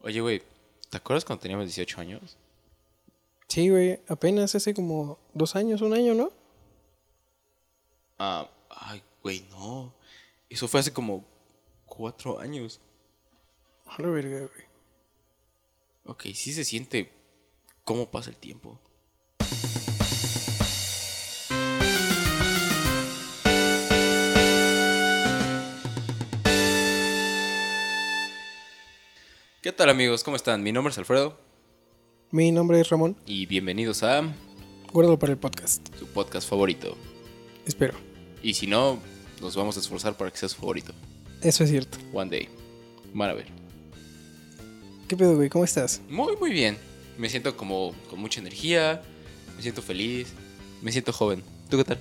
Oye, güey, ¿te acuerdas cuando teníamos 18 años? Sí, güey, apenas hace como dos años, un año, ¿no? Ah, ay, güey, no. Eso fue hace como cuatro años. A la verga, güey. Ok, sí se siente cómo pasa el tiempo. ¿Qué tal amigos? ¿Cómo están? Mi nombre es Alfredo Mi nombre es Ramón, y bienvenidos a guárdalo para el podcast. su podcast favorito. Espero. Y si no, nos vamos a esforzar para que sea su favorito. Eso es cierto. One day. Van a ver. ¿Qué pedo, güey? ¿Cómo estás? Muy, muy bien. Me siento como con mucha energía. Me siento feliz. Me siento joven. ¿Tú qué tal?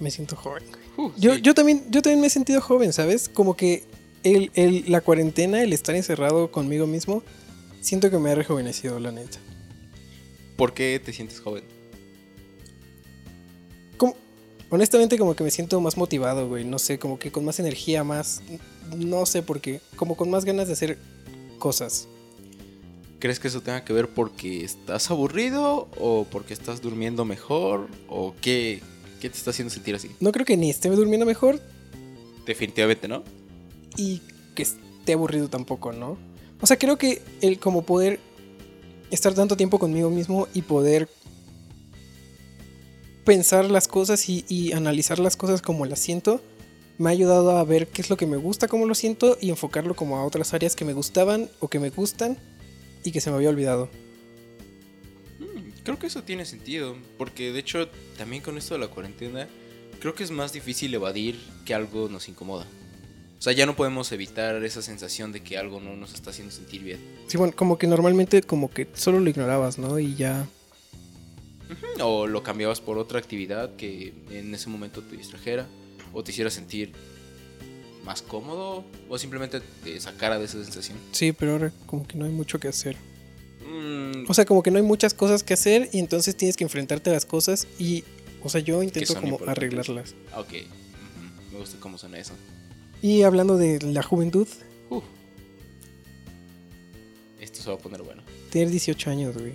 Me siento joven. Uh, Yo, sí. yo, también, yo también me he sentido joven, ¿sabes? Como que el, el- la cuarentena, el estar encerrado conmigo mismo, siento que me ha rejuvenecido, la neta. ¿Por qué te sientes joven? Como, honestamente, como que me siento más motivado, güey. No sé, como que con más energía, más... No sé por qué. Como con más ganas de hacer cosas. ¿Crees que eso tenga que ver porque estás aburrido o porque estás durmiendo mejor o qué, qué te está haciendo sentir así? No creo que ni esté durmiendo mejor Definitivamente no. Y que esté aburrido tampoco, ¿no? O sea, creo que el como poder estar tanto tiempo conmigo mismo y poder pensar las cosas y, y analizar las cosas como las siento, me ha ayudado a ver qué es lo que me gusta, cómo lo siento y enfocarlo como a otras áreas que me gustaban o que me gustan y que se me había olvidado. Mm, Creo que eso tiene sentido, porque de hecho también con esto de la cuarentena, creo que es más difícil evadir que algo nos incomoda. O sea, ya no podemos evitar esa sensación de que algo no nos está haciendo sentir bien. Sí, bueno, como que normalmente como que solo lo ignorabas, ¿no? Y ya... O lo cambiabas por otra actividad que en ese momento te distrajera o te hiciera sentir más cómodo o simplemente te sacara de esa sensación. Sí, pero ahora como que no hay mucho que hacer. Mm, O sea, como que no hay muchas cosas que hacer y entonces tienes que enfrentarte a las cosas y, o sea, yo intento como arreglarlas. ok, ujú, me gusta cómo suena eso. Y hablando de la juventud. Esto se va a poner bueno. tener 18 años, güey.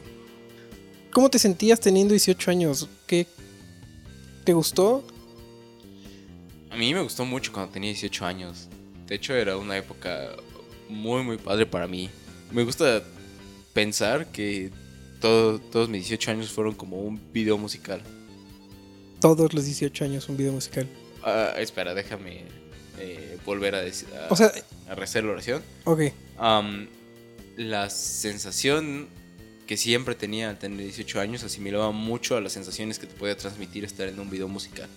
¿Cómo te sentías teniendo 18 años? ¿Qué te gustó? A mí me gustó mucho cuando tenía 18 años. De hecho, era una época muy, muy padre para mí. Me gusta pensar que todo- todos mis 18 años fueron como un video musical. Todos los 18 años un video musical. Ah, espera, déjame eh, volver a, decir, a, O sea, a rehacer la oración. ok. La sensación que siempre tenía al tener 18 años asimilaba mucho a las sensaciones que te podía transmitir estar en un video musical.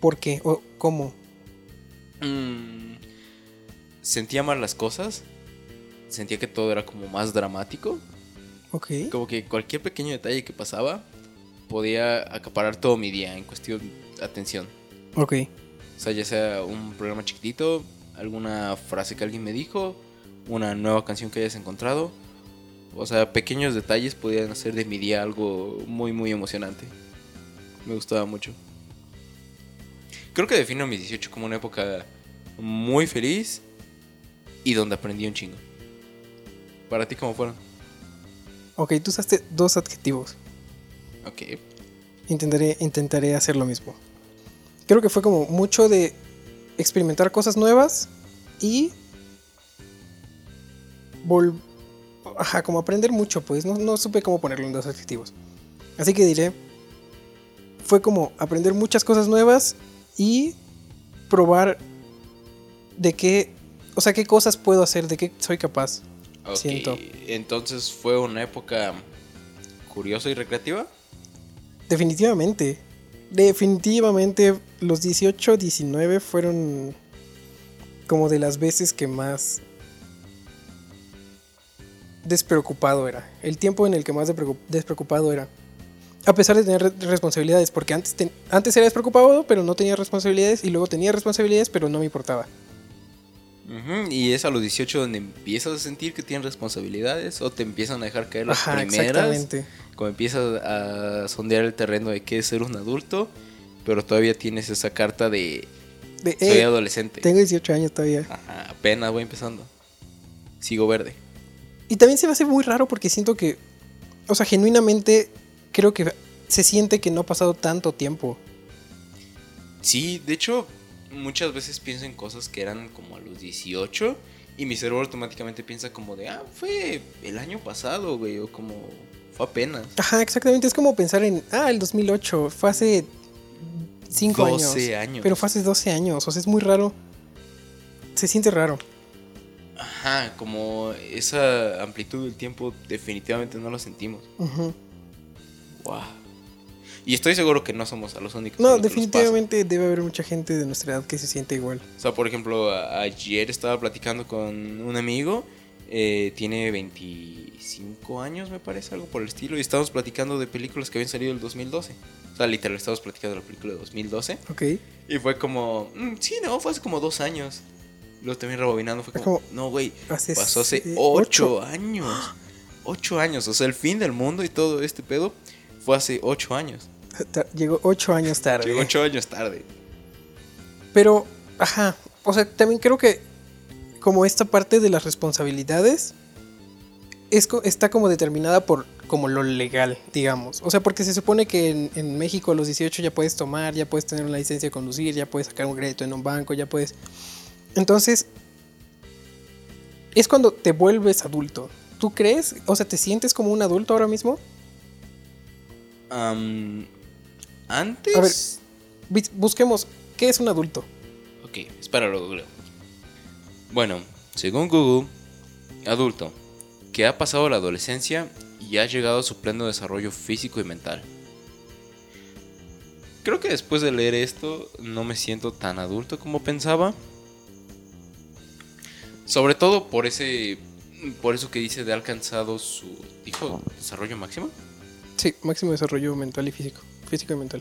¿Por qué? ¿O cómo? Mm, sentía mal las cosas. Sentía que todo era como más dramático. Ok. Como que cualquier pequeño detalle que pasaba podía acaparar todo mi día en cuestión de atención. Ok. O sea, ya sea un programa chiquitito, alguna frase que alguien me dijo, una nueva canción que hayas encontrado. O sea, pequeños detalles podían hacer de mi día algo muy, muy emocionante. Me gustaba mucho. Creo que defino mis 18 como una época muy feliz y donde aprendí un chingo. ¿Para ti cómo fueron? Ok, tú usaste dos adjetivos. Ok. Intentaré, intentaré hacer lo mismo. Creo que fue como mucho de experimentar cosas nuevas y vol Ajá, como aprender mucho, pues no, no supe cómo ponerlo en dos adjetivos. Así que diré, fue como aprender muchas cosas nuevas y probar de qué, o sea, qué cosas puedo hacer, de qué soy capaz. Siento. Entonces fue una época curiosa y recreativa. Definitivamente. Definitivamente los 18, 19 fueron como de las veces que más despreocupado era. El tiempo en el que más despreocup- despreocupado era. A pesar de tener re- responsabilidades, porque antes, antes era despreocupado, pero no tenía responsabilidades, y luego tenía responsabilidades, pero no me importaba. Y es a los 18 donde empiezas a sentir que tienes responsabilidades o te empiezan a dejar caer las Ajá, primeras. exactamente. Como empiezas a sondear el terreno de qué es ser un adulto, pero todavía tienes esa carta de De, soy "Eh, adolescente. tengo 18 años todavía. Ajá, apenas voy empezando. sigo verde. Y también se me hace muy raro porque siento que, o sea, genuinamente creo que se siente que no ha pasado tanto tiempo. Sí, de hecho, muchas veces pienso en cosas que eran como a los 18 y mi cerebro automáticamente piensa como de, ah, fue el año pasado, güey, o como fue apenas. Ajá, exactamente. Es como pensar en, ah, el 2008, fue hace 5 años. 12 años. Pero fue hace 12 años, o sea, es muy raro. Se siente raro. Ajá, como esa amplitud del tiempo definitivamente no lo sentimos. Ujú. Wow. Y estoy seguro que no somos a los únicos. No, los definitivamente debe haber mucha gente de nuestra edad que se siente igual. O sea, por ejemplo, ayer estaba platicando con un amigo, eh, tiene 25 años, me parece, algo por el estilo, y estábamos platicando de películas que habían salido el 2012. O sea, literal, estábamos platicando de la película de 2012. Ok. Y fue como, "Mm, sí, no, fue hace como dos años. Luego también rebobinando, fue como, como, no, güey, pasó hace ocho años. Ocho años, o sea, el fin del mundo y todo este pedo fue hace ocho años. Llegó 8 años tarde. Llegó ocho años tarde. Pero, ajá, o sea, también creo que como esta parte de las responsabilidades es, está como determinada por como lo legal, digamos. O sea, porque se supone que en, en México a los 18 ya puedes tomar, ya puedes tener una licencia de conducir, ya puedes sacar un crédito en un banco, ya puedes... Entonces, es cuando te vuelves adulto. ¿Tú crees? O sea, ¿te sientes como un adulto ahora mismo? Am, antes. A ver. Busquemos, ¿qué es un adulto? Ok, espera, lo googleo. Bueno, según Google, adulto, que ha pasado la adolescencia y ha llegado a su pleno desarrollo físico y mental. Creo que después de leer esto no me siento tan adulto como pensaba. Sobre todo por ese por eso que dice de alcanzado su dijo desarrollo máximo. Sí, máximo desarrollo mental y físico. Físico y mental.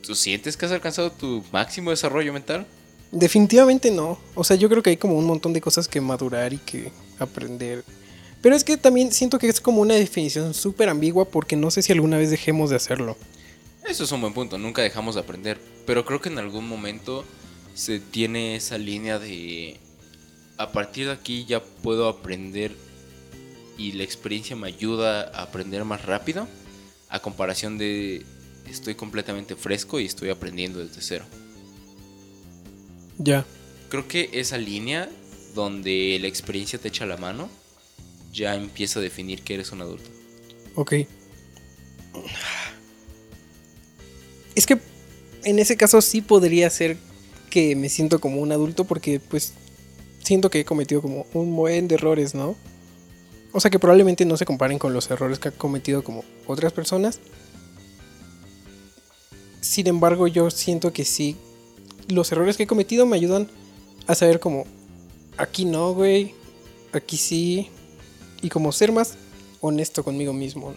¿Tú sientes que has alcanzado tu máximo desarrollo mental? Definitivamente no. O sea, yo creo que hay como un montón de cosas que madurar y que aprender. Pero es que también siento que es como una definición súper ambigua porque no sé si alguna vez dejemos de hacerlo. Eso es un buen punto, nunca dejamos de aprender, pero creo que en algún momento se tiene esa línea de a partir de aquí ya puedo aprender y la experiencia me ayuda a aprender más rápido a comparación de estoy completamente fresco y estoy aprendiendo desde cero. Ya. Creo que esa línea donde la experiencia te echa la mano ya empieza a definir que eres un adulto. Ok. Es que en ese caso sí podría ser que me siento como un adulto porque pues siento que he cometido como un buen de errores, ¿no? O sea que probablemente no se comparen con los errores que ha cometido como otras personas. Sin embargo, yo siento que sí, los errores que he cometido me ayudan a saber como, aquí no, güey, aquí sí, y como ser más honesto conmigo mismo.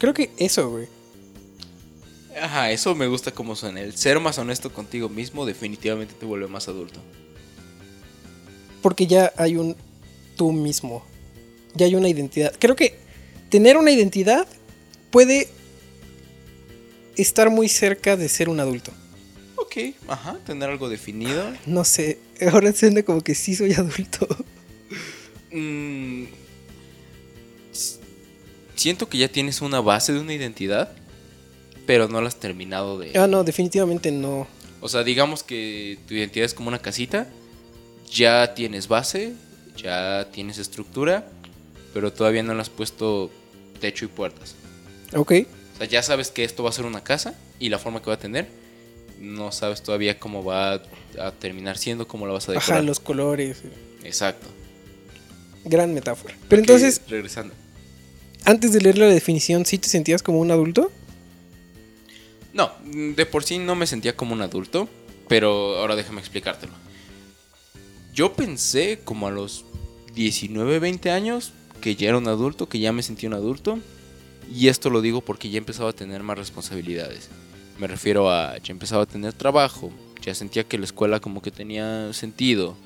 Creo que eso, güey. Ajá, eso me gusta como suena. El ser más honesto contigo mismo definitivamente te vuelve más adulto. Porque ya hay un tú mismo. Ya hay una identidad. Creo que tener una identidad puede estar muy cerca de ser un adulto. Ok, ajá, tener algo definido. No sé, ahora suena como que sí soy adulto. Mm, siento que ya tienes una base de una identidad, pero no la has terminado de... Ah, no, definitivamente no. O sea, digamos que tu identidad es como una casita, ya tienes base, ya tienes estructura, pero todavía no le has puesto techo y puertas. Ok, O sea, ya sabes que esto va a ser una casa y la forma que va a tener. No sabes todavía cómo va a, terminar siendo, cómo la vas a decorar. ajá, los colores. Exacto. Gran metáfora. Pero entonces, regresando. antes de leer la definición, ¿sí te sentías como un adulto? No, de por sí no me sentía como un adulto, pero ahora déjame explicártelo. Yo pensé como a los 19, 20 años que ya era un adulto, que ya me sentía un adulto. Y esto lo digo porque ya empezaba a tener más responsabilidades. Me refiero a ya empezaba a tener trabajo, ya sentía que la escuela como que tenía sentido,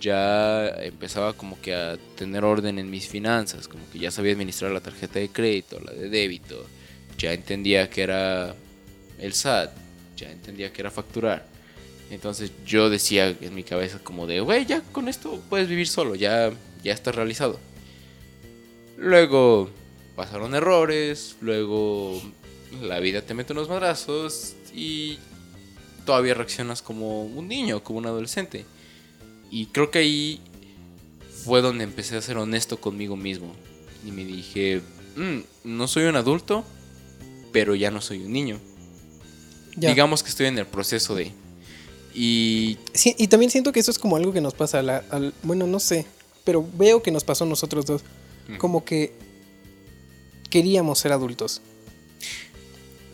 ya empezaba como que a tener orden en mis finanzas, como que ya sabía administrar la tarjeta de crédito, la de débito, ya entendía que era el SAT, ya entendía que era facturar. Entonces yo decía en mi cabeza como de, güey, ya con esto puedes vivir solo, ya, ya estás realizado. Luego pasaron errores, luego la vida te mete unos madrazos y todavía reaccionas como un niño, como un adolescente. Y creo que ahí fue donde empecé a ser honesto conmigo mismo. Y me dije, "Mm, no soy un adulto, pero ya no soy un niño. Ya. Digamos que estoy en el proceso de... Y Sí, y también siento que eso es como algo que nos pasa a la- al... Bueno, no sé, pero veo que nos pasó a nosotros dos. Como que queríamos ser adultos.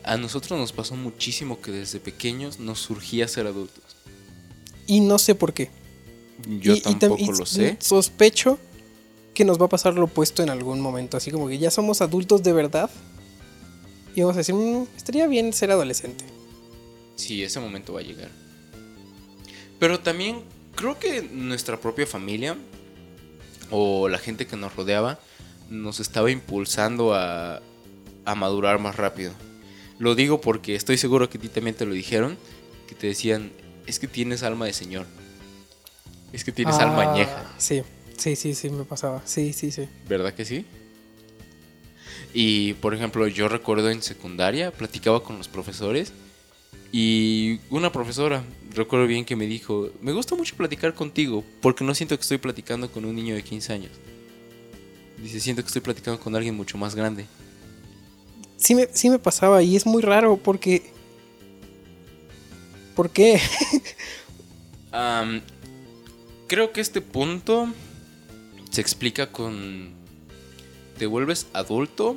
a nosotros nos pasó muchísimo que desde pequeños nos surgía ser adultos. Y no sé por qué. Yo Y- y tam- tampoco lo sé. Sospecho que nos va a pasar lo opuesto en algún momento. Así como que ya somos adultos de verdad. Y vamos a decir, "Mm, estaría bien ser adolescente. Sí, ese momento va a llegar. Pero también creo que nuestra propia familia o la gente que nos rodeaba nos estaba impulsando a, a madurar más rápido. Lo digo porque estoy seguro que a ti también te lo dijeron, que te decían, es que tienes alma de señor. Es que tienes alma Ah, añeja. Sí, sí, sí, sí, me pasaba. Sí, sí, sí. ¿Verdad que sí? Y por ejemplo, yo recuerdo en secundaria, platicaba con los profesores y una profesora, recuerdo bien que me dijo, me gusta mucho platicar contigo porque no siento que estoy platicando con un niño de 15 años. Dice, siento que estoy platicando con alguien mucho más grande. Sí me, sí me pasaba y es muy raro porque... ¿Por qué? Creo que este punto se explica con... ¿Te vuelves adulto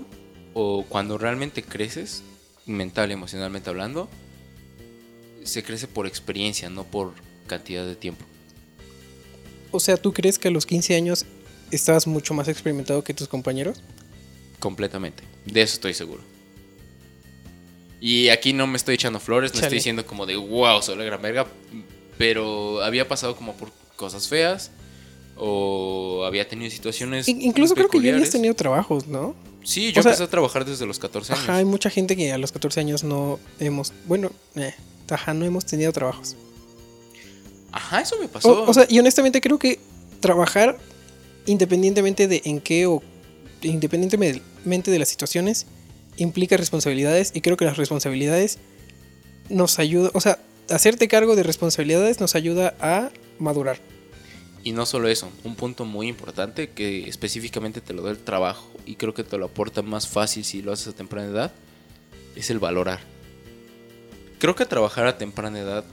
o cuando realmente creces, mental y emocionalmente hablando? Se crece por experiencia, no por cantidad de tiempo. O sea, ¿tú crees que a los 15 años estabas mucho más experimentado que tus compañeros? Completamente. De eso estoy seguro. Y aquí no me estoy echando flores, no Chale. estoy diciendo como de wow, soy la gran verga. Pero había pasado como por cosas feas. O había tenido situaciones. In- incluso creo que ya habías tenido trabajos, ¿no? Sí, yo O sea- empecé a trabajar desde los 14 años. Ajá, hay mucha gente que a los 14 años no hemos... Bueno, eh, ajá, no hemos tenido trabajos. Ajá, eso me pasó. O, o sea, y honestamente creo que trabajar independientemente de en qué o independientemente de las situaciones implica responsabilidades y creo que las responsabilidades nos ayuda, o sea, hacerte cargo de responsabilidades nos ayuda a madurar. Y no solo eso, un punto muy importante que específicamente te lo da el trabajo y creo que te lo aporta más fácil si lo haces a temprana edad, es el valorar. Creo que trabajar a temprana edad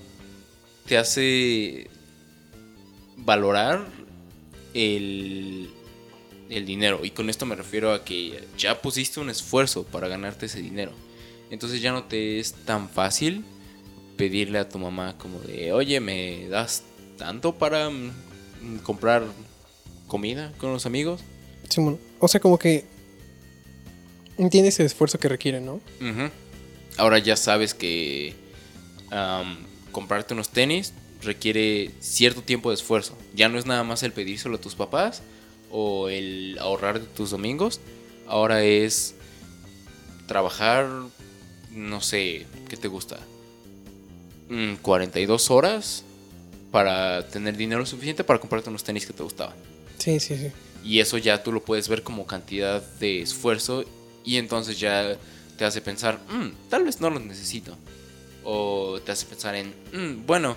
te hace valorar el, el dinero. Y con esto me refiero a que ya pusiste un esfuerzo para ganarte ese dinero. Entonces ya no te es tan fácil pedirle a tu mamá como de, oye, ¿me das tanto para mm, comprar comida con los amigos? Simón, o sea, como que entiendes el esfuerzo que requiere, ¿no? Ahora ya sabes que comprarte unos tenis requiere cierto tiempo de esfuerzo. Ya no es nada más el pedírselo a tus papás o el ahorrar de tus domingos. Ahora es trabajar, no sé, ¿qué te gusta? Mm, 42 horas para tener dinero suficiente para comprarte unos tenis que te gustaban. Sí, sí, sí. Y eso ya tú lo puedes ver como cantidad de esfuerzo y entonces ya te hace pensar, "Mm, tal vez no los necesito. O te hace pensar en, "Mm, bueno,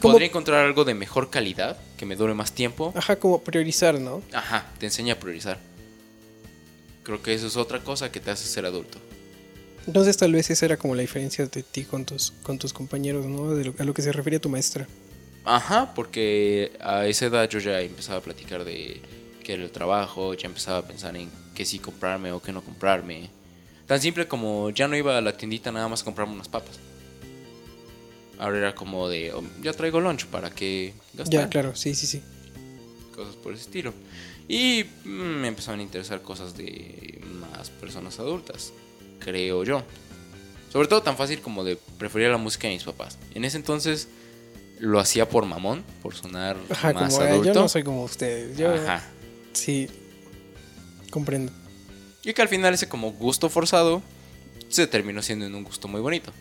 ¿Cómo? podría encontrar algo de mejor calidad, que me dure más tiempo. Ajá, como priorizar, ¿no? Ajá, te enseña a priorizar. Creo que eso es otra cosa que te hace ser adulto. Entonces tal vez esa era como la diferencia de ti con tus, con tus compañeros, ¿no? De lo- a lo que se refiere a tu maestra. Ajá, porque a esa edad yo ya empezaba a platicar de qué era el trabajo, ya empezaba a pensar en qué sí comprarme o qué no comprarme. Tan simple como ya no iba a la tiendita nada más a comprarme unas papas. Ahora era como de, "Oh, ya traigo lunch para que gastar. Ya, claro, sí, sí, sí. Cosas por ese estilo. Y mm, me empezaron a interesar cosas de más personas adultas, creo yo. Sobre todo tan fácil como de preferir la música de mis papás. En ese entonces lo hacía por mamón, por sonar Ajá, más como "Ah, adulto. yo no soy como ustedes. Yo Ajá. sí comprendo. Y que al final ese como gusto forzado se terminó siendo en un gusto muy bonito.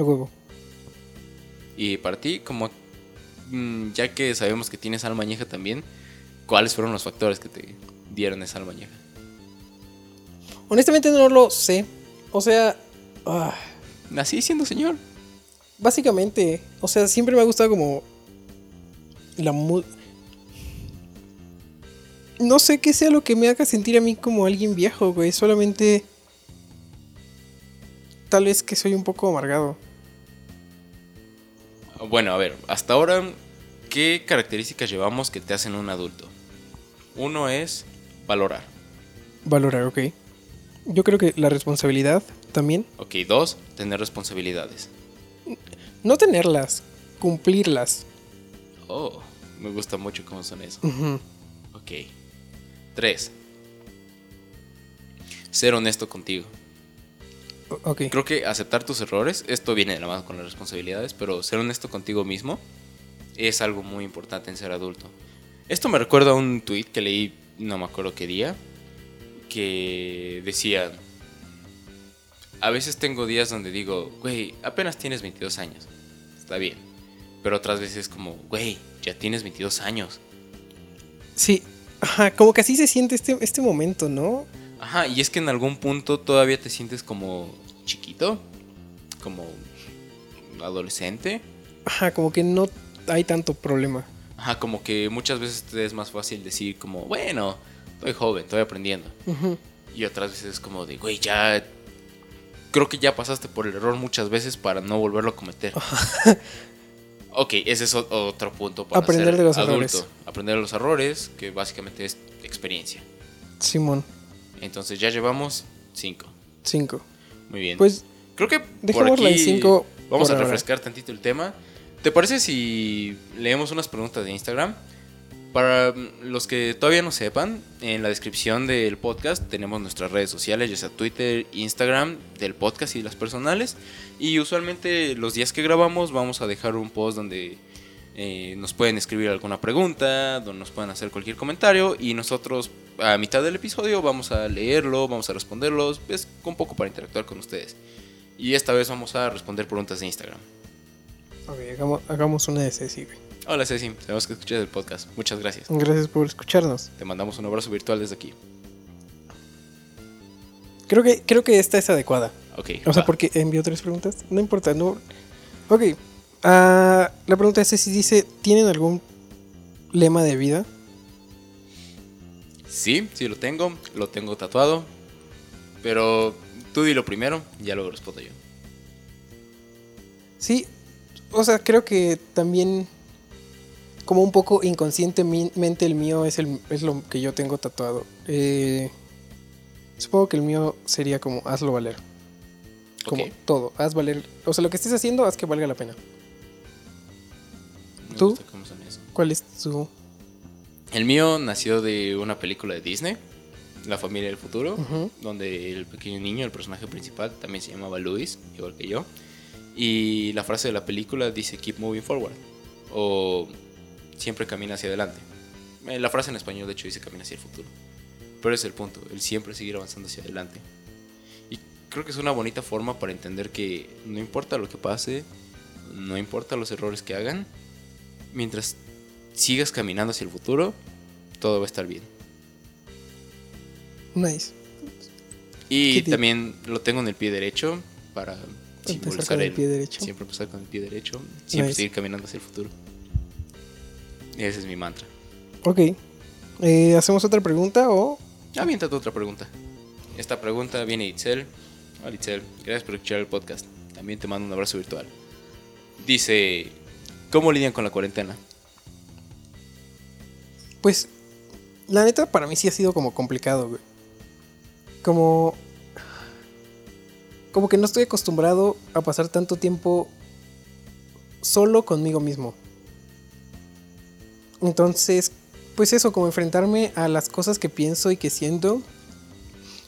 A huevo. Y para ti, como mm, ya que sabemos que tienes alma añeja también, ¿Cuáles fueron los factores que te dieron esa alma añeja? Honestamente no lo sé. O sea, ah, Nací siendo señor. básicamente, o sea, siempre me ha gustado como la mu- No sé qué sea lo que me haga sentir a mí como alguien viejo, güey. Solamente. Tal vez que soy un poco amargado. Bueno, a ver, hasta ahora, ¿qué características llevamos que te hacen un adulto? Uno es valorar. Valorar, ok. Yo creo que la responsabilidad también. Ok, dos, tener responsabilidades. No tenerlas, cumplirlas. Oh, me gusta mucho cómo son eso. Ok. Tres, ser honesto contigo. Creo que aceptar tus errores, esto viene de la mano con las responsabilidades, pero ser honesto contigo mismo es algo muy importante en ser adulto. Esto me recuerda a un tweet que leí, no me acuerdo qué día, que decía, a veces tengo días donde digo, güey, apenas tienes 22 años, está bien, pero otras veces como, güey, ya tienes 22 años. Sí. Ajá, como que así se siente este, este momento, ¿no? Ajá, y es que en algún punto todavía te sientes como chiquito, como adolescente. Ajá, como que no hay tanto problema. Ajá, como que muchas veces te es más fácil decir como, bueno, estoy joven, estoy aprendiendo. Ujú. Y otras veces es como de, güey, ya... Creo que ya pasaste por el error muchas veces para no volverlo a cometer. ok, ese es otro punto para Aprender ser de los adulto. errores. Aprender de los errores, que básicamente es experiencia. Simón, Entonces ya llevamos cinco. cinco. Muy bien. Pues Creo que por aquí cinco vamos por a ahora. refrescar tantito el tema. ¿Te parece si leemos unas preguntas de Instagram? Para mm, los que todavía no sepan, en la descripción del podcast tenemos nuestras redes sociales, ya sea Twitter, Instagram, del podcast y las personales. Y usualmente los días que grabamos vamos a dejar un post donde eh, nos pueden escribir alguna pregunta, nos pueden hacer cualquier comentario y nosotros a mitad del episodio vamos a leerlo, vamos a responderlos, es un poco para interactuar con ustedes. Y esta vez vamos a responder preguntas de Instagram. Ok, hagamos, hagamos una de Ceci, güey. Hola Ceci, sabemos que escuchas el podcast. Muchas gracias. Gracias por escucharnos. Te mandamos un abrazo virtual desde aquí. Creo que, creo que esta es adecuada. Ok. O sea, va. porque envió tres preguntas. No importa, no. Ok. Ah, la pregunta es si dice: ¿Tienen algún lema de vida? Sí, sí lo tengo, lo tengo tatuado. Pero tú dilo primero, ya luego respondo yo. Sí. O sea, creo que también. Como un poco inconscientemente el mío es, el, es lo que yo tengo tatuado. Eh, supongo que el mío sería como hazlo valer. Como todo, haz valer. O sea, lo que estés haciendo, haz que valga la pena. Me ¿Tú? gusta cómo son eso. ¿Cuál es tu.? El mío nació de una película de Disney, La familia del futuro, Ujú. donde el pequeño niño, el personaje principal, también se llamaba Luis, igual que yo. Y la frase de la película dice Keep moving forward. O siempre camina hacia adelante. Eh, La frase en español, de hecho, dice camina hacia el futuro. Pero es el punto, el siempre seguir avanzando hacia adelante. Y creo que es una bonita forma para entender que no importa lo que pase, no importa los errores que hagan, mientras sigas caminando hacia el futuro, todo va a estar bien. Nice. Y también lo tengo en el pie derecho para simbolizar con el el pie derecho. Siempre empezar con el pie derecho, siempre Nice. seguir caminando hacia el futuro. Ese es mi mantra. Ok. Eh, ¿Hacemos otra pregunta o.? Aviéntate otra pregunta. Esta pregunta viene de Itzel. Hola Itzel, gracias por escuchar el podcast. También te mando un abrazo virtual. Dice, ¿cómo lidian con la cuarentena? Pues, la neta, para mí sí ha sido como complicado. Como. Como que no estoy acostumbrado a pasar tanto tiempo solo conmigo mismo. Entonces, pues eso, como enfrentarme a las cosas que pienso y que siento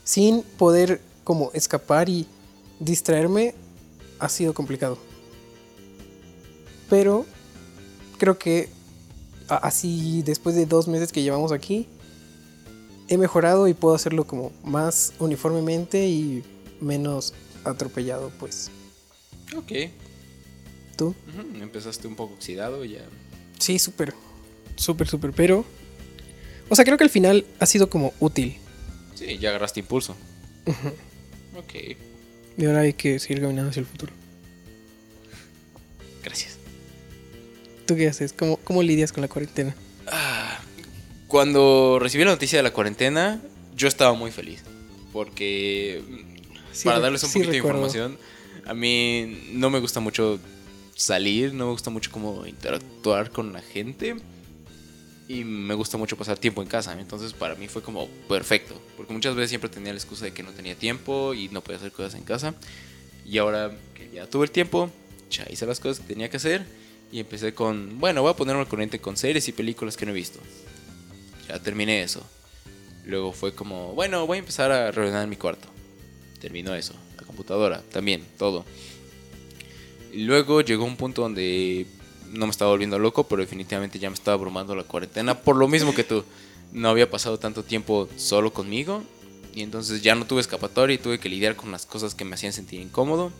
sin poder como escapar y distraerme ha sido complicado. Pero creo que así después de dos meses que llevamos aquí, he mejorado y puedo hacerlo como más uniformemente y menos atropellado, pues. Ok. ¿Tú? Empezaste un poco oxidado ya. Sí, súper, súper, súper, pero O sea, creo que al final ha sido como útil. Sí, ya agarraste impulso. Ok, Y ahora hay que seguir caminando hacia el futuro. gracias. ¿Tú qué haces? ¿Cómo, cómo lidias con la cuarentena? Ah, Cuando recibí la noticia de la cuarentena, yo estaba muy feliz. Porque, Sí, para darles un sí poquito de información, a mí no me gusta mucho salir, no me gusta mucho como interactuar con la gente. Y me gusta mucho pasar tiempo en casa. Entonces, para mí fue como perfecto. Porque muchas veces siempre tenía la excusa de que no tenía tiempo y no podía hacer cosas en casa. Y ahora que ya tuve el tiempo, ya hice las cosas que tenía que hacer. Y empecé con, bueno, voy a ponerme al corriente con series y películas que no he visto. Ya terminé eso. Luego fue como, bueno, voy a empezar a reordenar mi cuarto. Terminó eso. La computadora, también, todo. Y luego llegó un punto donde no me estaba volviendo loco, pero definitivamente ya me estaba abrumando la cuarentena. Por lo mismo que tú, no había pasado tanto tiempo solo conmigo. Y entonces ya no tuve escapatoria y tuve que lidiar con las cosas que me hacían sentir incómodo.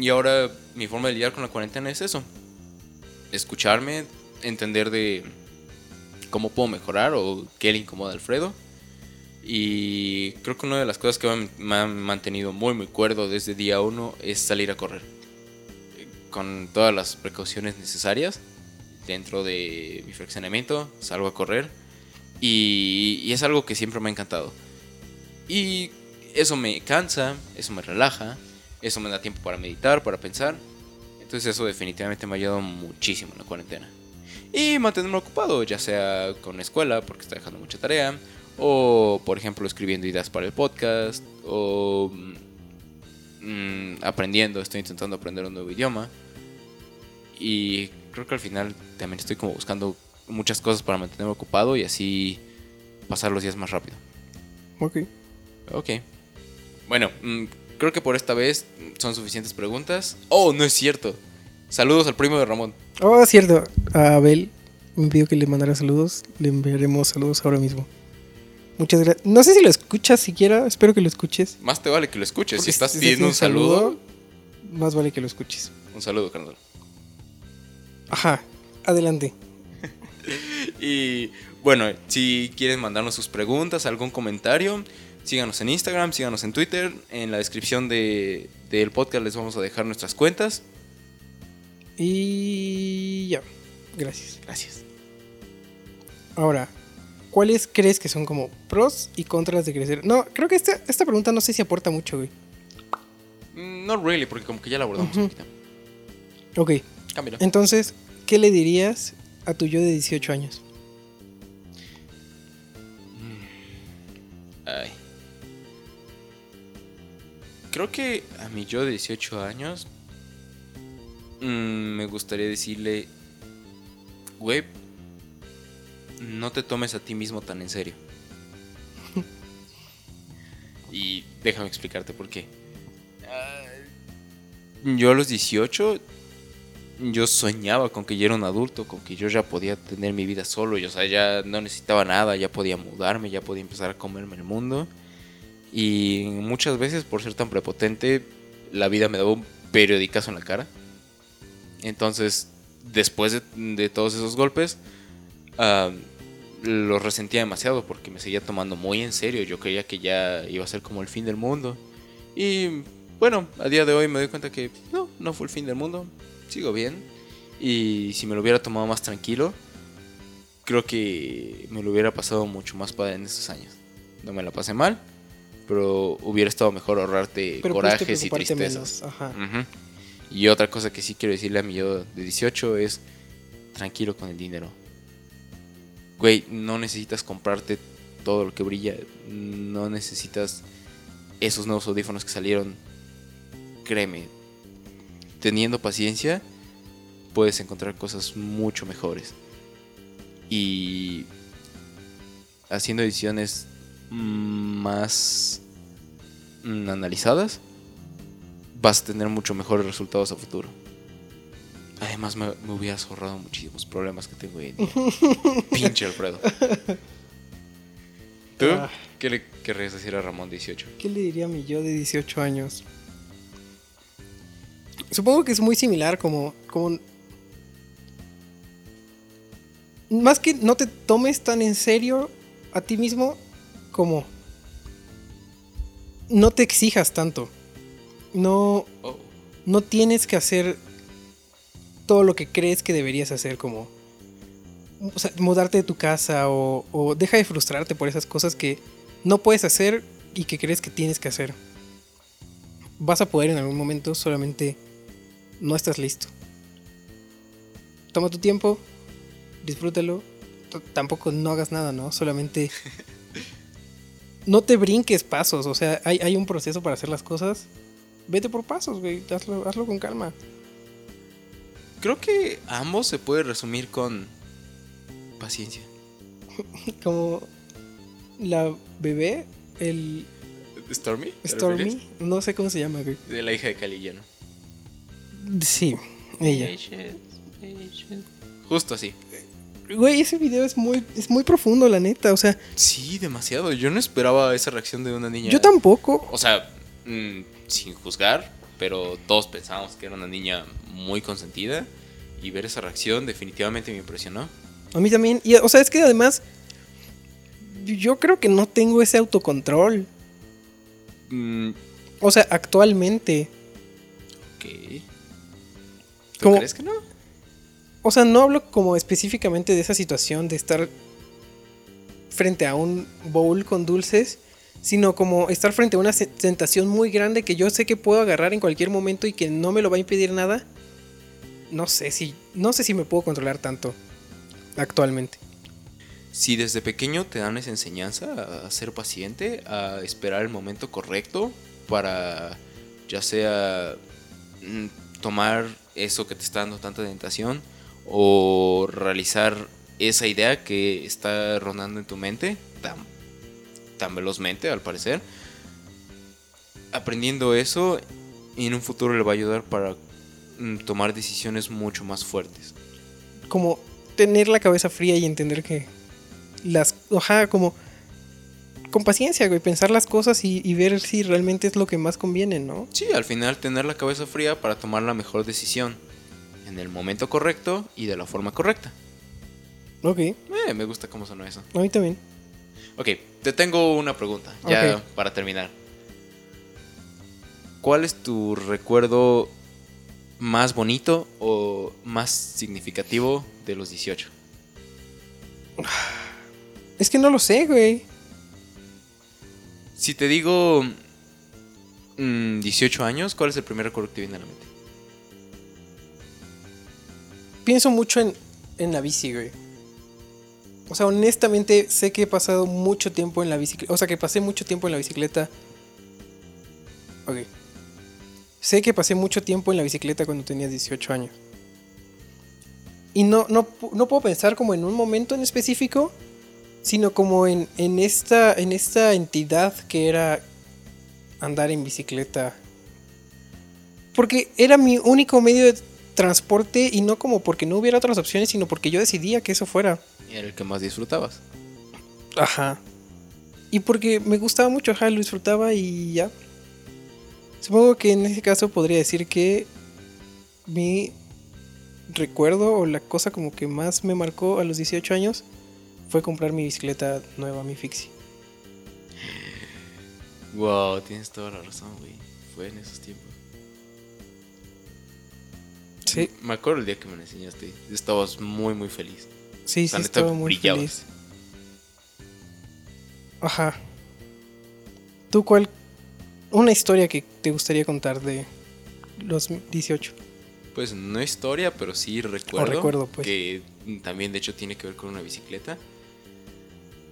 Y ahora mi forma de lidiar con la cuarentena es eso. Escucharme, entender de cómo puedo mejorar o qué le incomoda a Alfredo. Y creo que una de las cosas que me- han mantenido muy muy cuerdo desde día uno es salir a correr. Con todas las precauciones necesarias. Dentro de mi fraccionamiento salgo a correr. Y, y es algo que siempre me ha encantado. Y eso me cansa, eso me relaja, eso me da tiempo para meditar, para pensar. Entonces eso definitivamente me ha ayudado muchísimo en la cuarentena. Y mantenerme ocupado, ya sea con la escuela, porque está dejando mucha tarea, o por ejemplo escribiendo ideas para el podcast, o mm, aprendiendo, estoy intentando aprender un nuevo idioma. Y creo que al final también estoy como buscando muchas cosas para mantenerme ocupado y así pasar los días más rápido. Ok. Ok. Bueno, mm, creo que por esta vez son suficientes preguntas. Oh, no es cierto. Saludos al primo de Ramón. Oh, cierto. A Abel me pidió que le mandara saludos. Le enviaremos saludos ahora mismo. Muchas gracias. No sé si lo escuchas siquiera. Espero que lo escuches. Más te vale que lo escuches. Porque si estás pidiendo un saludo, más vale que lo escuches. un saludo, carnal. Ajá. Adelante. Y bueno, si quieren mandarnos sus preguntas, algún comentario, síganos en Instagram, síganos en Twitter. En la descripción de- del podcast les vamos a dejar nuestras cuentas. Y ya. Gracias. Gracias. Ahora, ¿cuáles crees que son como pros y contras de crecer? No, creo que esta, esta pregunta no sé si aporta mucho, güey. Mm, No really, porque como que ya la abordamos un poquito. Ok. Cámbialo. Entonces, ¿qué le dirías a tu yo de 18 años? Creo que a mi yo de 18 años mm, me gustaría decirle, güey, no te tomes a ti mismo tan en serio. y déjame explicarte por qué. Ah, Yo a los 18 yo soñaba con que ya era un adulto, con que yo ya podía tener mi vida solo, y, o sea, ya no necesitaba nada, ya podía mudarme, ya podía empezar a comerme el mundo. Y muchas veces, por ser tan prepotente, la vida me daba un periodicazo en la cara. Entonces, después de, todos esos golpes, ah, los resentía demasiado porque me seguía tomando muy en serio. Yo creía que ya iba a ser como el fin del mundo. Y bueno, a día de hoy me doy cuenta que no, no fue el fin del mundo. Sigo bien. Y si me lo hubiera tomado más tranquilo, creo que me lo hubiera pasado mucho más padre en estos años. No me la pasé mal, pero hubiera estado mejor ahorrarte Pero corajes y tristezas. menos. Ajá. Ujú. Y otra cosa que sí quiero decirle a mi yo de 18 es tranquilo con el dinero. Güey, no necesitas comprarte todo lo que brilla. No necesitas esos nuevos audífonos que salieron. Créeme, teniendo paciencia puedes encontrar cosas mucho mejores. Y haciendo decisiones más analizadas, vas a tener mucho mejores resultados a futuro. Además, me, me hubieras ahorrado muchísimos problemas que tengo hoy en día. Pinche Alfredo. ¿Tú? Ah. ¿Qué le querrías decir a Ramón 18? ¿Qué le diría a mi yo de 18 años? Supongo que es muy similar como, como... más que no te tomes tan en serio a ti mismo como no te exijas tanto. No, no tienes que hacer todo lo que crees que deberías hacer, como o sea, mudarte de tu casa o, o deja de frustrarte por esas cosas que no puedes hacer y que crees que tienes que hacer. Vas a poder en algún momento, solamente no estás listo. Toma tu tiempo, disfrútalo. Tampoco no hagas nada, ¿no? Solamente no te brinques pasos. O sea, hay, hay un proceso para hacer las cosas. Vete por pasos, güey. Hazlo, hazlo con calma. creo que ambos se puede resumir con paciencia. Como la bebé, el ¿Stormy? ¿Te Stormy, no sé cómo se llama, güey. De la hija de Calillano. Sí, ella. Justo así. Güey, ese video es muy, es muy profundo, la neta. O sea, Sí, demasiado. Yo no esperaba esa reacción de una niña. yo tampoco. O sea, mm, sin juzgar, pero todos pensábamos que era una niña muy consentida. Y ver esa reacción definitivamente me impresionó. A mí también. Y, o sea, es que además, yo creo que no tengo ese autocontrol. Mm, O sea, actualmente. ok. ¿Tú ¿Cómo? crees que no? O sea, no hablo como específicamente de esa situación de estar frente a un bowl con dulces, sino como estar frente a una tentación muy grande que yo sé que puedo agarrar en cualquier momento y que no me lo va a impedir nada. No sé si no sé si me puedo controlar tanto actualmente. Si desde pequeño te dan esa enseñanza a ser paciente, a esperar el momento correcto para ya sea mm, tomar eso que te está dando tanta tentación o realizar esa idea que está rondando en tu mente tan, tan velozmente al parecer. Aprendiendo eso en un futuro le va a ayudar para mm, tomar decisiones mucho más fuertes. Como tener la cabeza fría y entender que las ojalá como con paciencia, güey, pensar las cosas y, y ver si realmente es lo que más conviene, ¿no? Sí, al final tener la cabeza fría para tomar la mejor decisión en el momento correcto y de la forma correcta. Ok, Eh, me gusta cómo sonó eso. a mí también. Ok, te tengo una pregunta, ya para terminar. ¿Cuál es tu recuerdo más bonito o más significativo de los 18? Es que no lo sé, güey. Si te digo mm, 18 años, ¿cuál es el primer recuerdo que te viene a la mente? Pienso mucho en, en la bici, güey. O sea, honestamente sé que he pasado mucho tiempo en la bicicleta. O sea, que pasé mucho tiempo en la bicicleta. Ok. Sé que pasé mucho tiempo en la bicicleta cuando tenía 18 años. Y no, no, no puedo pensar como en un momento en específico, sino como en, en, esta, en esta entidad que era andar en bicicleta. Porque era mi único medio de transporte y no como porque no hubiera otras opciones, sino porque yo decidía que eso fuera. Era el que más disfrutabas. Ajá. Y porque me gustaba mucho, ajá, lo disfrutaba y ya. Supongo que en ese caso podría decir que mi recuerdo o la cosa como que más me marcó a los 18 años fue comprar mi bicicleta nueva, mi Fixie. Wow, tienes toda la razón, güey. Fue en esos tiempos. Sí, Me acuerdo el día que me la enseñaste. Estabas muy, muy feliz. sí, sí, estaba muy brillabas. feliz. Ajá. ¿Tú cuál? Una historia que te gustaría contar de los 18. Pues no historia, pero sí recuerdo. recuerdo, pues. Que también, de hecho, tiene que ver con una bicicleta.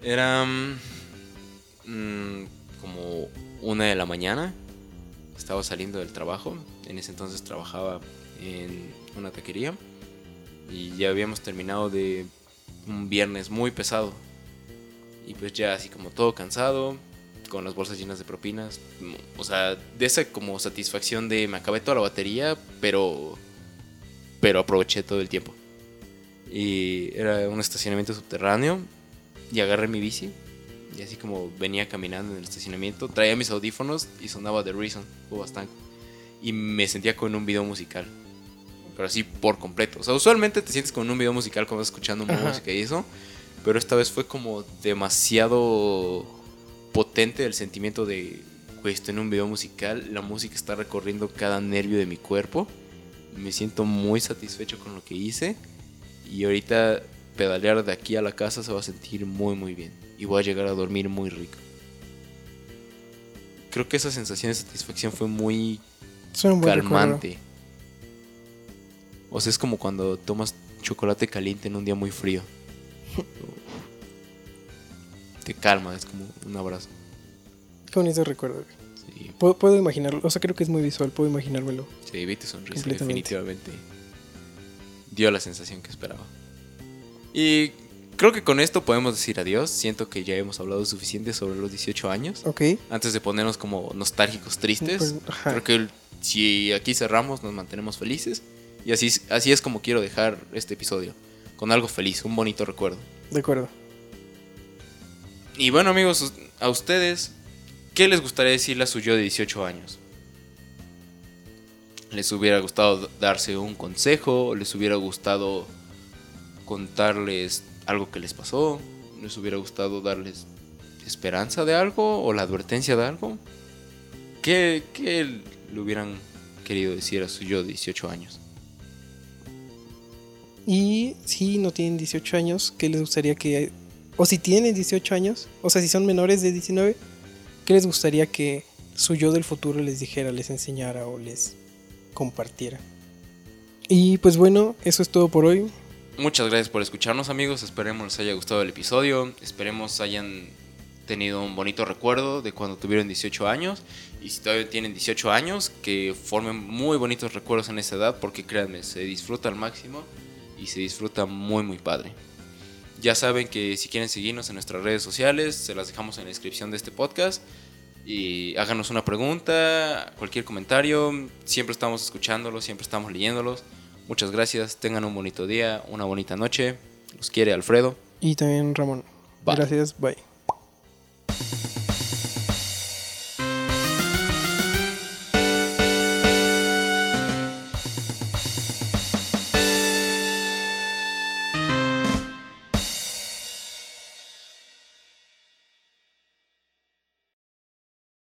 Era mm, como una de la mañana. Estaba saliendo del trabajo. En ese entonces trabajaba en una taquería. Y ya habíamos terminado de un viernes muy pesado. Y pues ya así como todo cansado, con las bolsas llenas de propinas. O sea, de esa como satisfacción de me acabé toda la batería, pero pero aproveché todo el tiempo. Y era un estacionamiento subterráneo y agarré mi bici y así como venía caminando en el estacionamiento, traía mis audífonos y sonaba The Reason o bastante. Y me sentía con un video musical. Pero así por completo. O sea, usualmente te sientes como en un video musical cuando estás escuchando Ajá. música y eso, pero esta vez fue como demasiado potente el sentimiento de, güey, estoy en un video musical, la música está recorriendo cada nervio de mi cuerpo, me siento muy satisfecho con lo que hice y ahorita pedalear de aquí a la casa se va a sentir muy muy bien y voy a llegar a dormir muy rico. Creo que esa sensación de satisfacción fue muy calmante. O sea, es como cuando tomas chocolate caliente en un día muy frío. Te calma, es como un abrazo. Qué bonito recuerdo. Sí, Puedo, puedo imaginarlo. O sea, creo que es muy visual. Puedo imaginármelo. sí vi tu sonrisa, definitivamente. Dio la sensación que esperaba. Y creo que con esto podemos decir adiós. Siento que ya hemos hablado suficiente sobre los 18 años. Ok. Antes de ponernos como nostálgicos, tristes. Pues. Creo que si aquí cerramos, nos mantenemos felices. Y así, así es como quiero dejar este episodio. Con algo feliz, un bonito recuerdo. De acuerdo. Y bueno, amigos, a ustedes, ¿qué les gustaría decirle a su yo de 18 años? ¿Les hubiera gustado darse un consejo? ¿O ¿Les hubiera gustado contarles algo que les pasó? ¿Les hubiera gustado darles esperanza de algo o la advertencia de algo? ¿Qué, qué le hubieran querido decir a su yo de 18 años? Y si no tienen 18 años, ¿qué les gustaría que... O si tienen 18 años, o sea, si son menores de 19, ¿qué les gustaría que su yo del futuro les dijera, les enseñara o les compartiera? Y pues bueno, eso es todo por hoy. Muchas gracias por escucharnos amigos, esperemos les haya gustado el episodio, esperemos hayan tenido un bonito recuerdo de cuando tuvieron 18 años y si todavía tienen 18 años que formen muy bonitos recuerdos en esa edad porque créanme, se disfruta al máximo y se disfruta muy muy padre. Ya saben que si quieren seguirnos en nuestras redes sociales, se las dejamos en la descripción de este podcast y háganos una pregunta, cualquier comentario, siempre estamos escuchándolos, siempre estamos leyéndolos. Muchas gracias, tengan un bonito día, una bonita noche. Los quiere Alfredo. Y también Ramón. Bye. Gracias, bye.